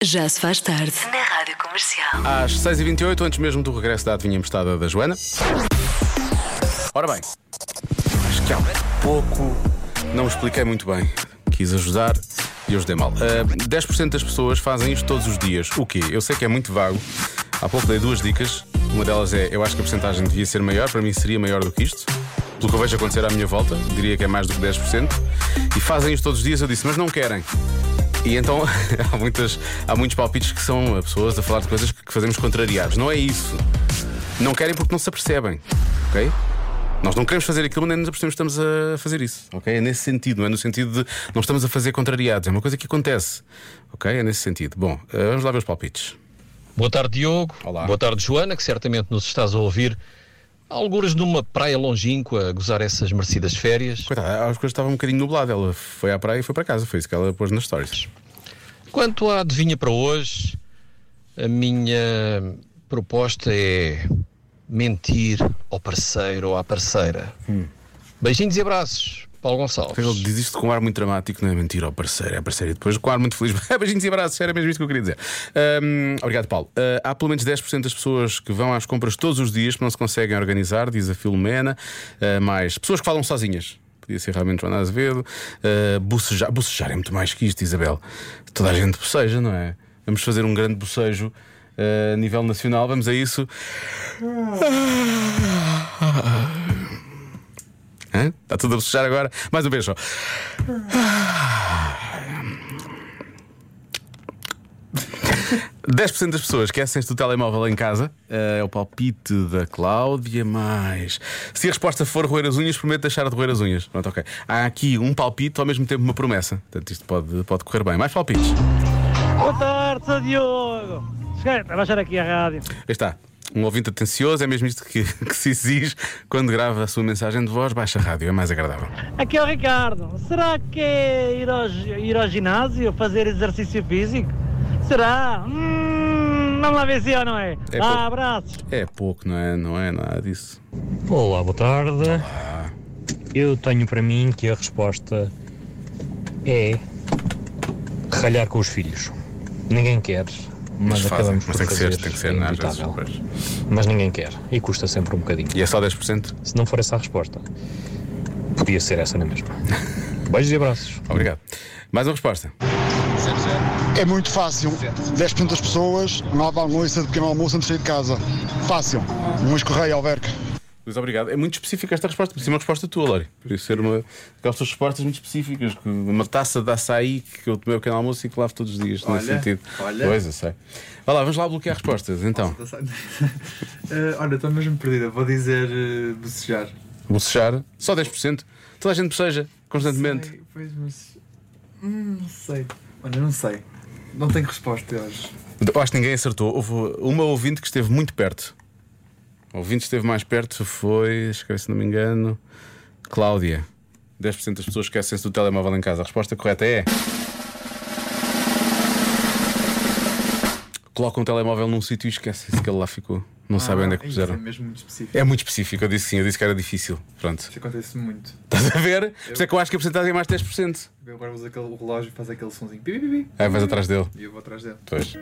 Já se faz tarde. Na Rádio Comercial. Às 6h28, antes mesmo do regresso da adivinha emprestada da Joana. Ora bem, acho que há pouco não expliquei muito bem. Quis ajudar e ajudei mal. Ah, 10% das pessoas fazem isto todos os dias. O quê? Eu sei que é muito vago. Há pouco dei duas dicas. Uma delas é: eu acho que a porcentagem devia ser maior, para mim seria maior do que isto. Pelo que eu vejo acontecer à minha volta, diria que é mais do que 10%. E fazem isto todos os dias, eu disse, mas não querem. E então há, muitas, há muitos palpites que são pessoas a falar de coisas que fazemos contrariados. Não é isso. Não querem porque não se apercebem. Ok? Nós não queremos fazer aquilo, nem nos apercebemos que estamos a fazer isso. Ok? É nesse sentido, não é no sentido de não estamos a fazer contrariados. É uma coisa que acontece. Ok? É nesse sentido. Bom, eh, vamos lá ver os palpites. Boa tarde, Diogo. Olá. Boa tarde, Joana, que certamente nos estás a ouvir. Algures numa praia longínqua a gozar essas merecidas férias. Coitada, as coisas estavam um bocadinho nublado. Ela foi à praia e foi para casa. Foi isso que ela pôs nas stories. Quanto à adivinha para hoje, a minha proposta é mentir ao parceiro ou à parceira. Beijinhos e abraços, Paulo Gonçalves. Ele diz isto com um ar muito dramático, não é mentira ao parceiro, é parceiro. E depois com um ar muito feliz. Beijinhos e abraços, era mesmo isso que eu queria dizer. Ahm, obrigado, Paulo. Ah, há pelo menos 10% das pessoas que vão às compras todos os dias que não se conseguem organizar, diz a Filomena. Ah, mais pessoas que falam sozinhas. Podia ser realmente Joana Azevedo. Uh, bocejar. Bocejar é muito mais que isto, Isabel. Toda a gente boceja, não é? Vamos fazer um grande bocejo ah, a nível nacional. Vamos a isso. Hã? Está tudo a bocejar agora. Mais um beijo. só. 10% das pessoas esquecem-se do telemóvel em casa. Eh, É o palpite da Cláudia. Mais. Se a resposta for roer as unhas, prometo deixar de roer as unhas. Pronto, ok. Há aqui um palpite, ao mesmo tempo uma promessa. Portanto, isto pode, pode correr bem. Mais palpites. Boa tarde. Diogo. Cheguei a baixar aqui a rádio. Aí está. Um ouvinte atencioso, é mesmo isto que, que se exige quando grava a sua mensagem de voz. Baixa a rádio, é mais agradável. Aqui é o Ricardo. Será que é ir ao, ir ao ginásio fazer exercício físico? Será? Hum, vamos lá ver se é ou não é. É ah, pouco. abraços. É pouco, não é? Não é nada disso. Olá, boa tarde. Eu tenho para mim que a resposta é ralhar com os filhos. Ninguém quer, mas, Mas fazem, acabamos mas por tem que ser, fazer, tem que ser? Às vezes, inevitável. pois. Mas ninguém quer e custa sempre um bocadinho. E é só 10%? Se não for essa a resposta, podia ser essa na mesma. Beijos e abraços. Obrigado. Mais uma resposta. É muito fácil. 10% das pessoas não há almoço de pequeno almoço antes de sair de casa. Fácil. Um escorreio, Alverca. Luís, obrigado. É muito específica esta resposta, por isso é uma resposta tua, Lori. Por isso ser uma aquelas tuas respostas muito específicas, uma taça de açaí que eu tomei o pequeno almoço e que lavo todos os dias, nesse sentido. olha. Pois, eu sei. Lá, vamos lá bloquear respostas. Então, Eh, olha, estou mesmo perdida. Vou dizer uh, bocejar. bocejar, só 10%. Toda a gente boceja, constantemente. Sei, pois, mas. Hum, não sei. Olha, não sei. Não tenho resposta hoje. Acho que ninguém acertou. Houve uma ouvinte que esteve muito perto. O ouvinte que esteve mais perto foi, se não me engano, Cláudia. 10% das pessoas esquecem-se do telemóvel em casa. A resposta correta é. Colocam o telemóvel num sítio e esquecem-se que ele lá ficou. Não sabem onde é que isso puseram. É mesmo muito específico. É muito específico, eu disse sim, eu disse que era difícil. Pronto. Isso acontece muito. Estás a ver? Por isso é que eu acho que a porcentagem é mais 10%. Eu agora uso aquele relógio e faz aquele sonzinho. Pi, pi, pi, pi. Aí vais atrás dele. E eu vou atrás dele. Pois.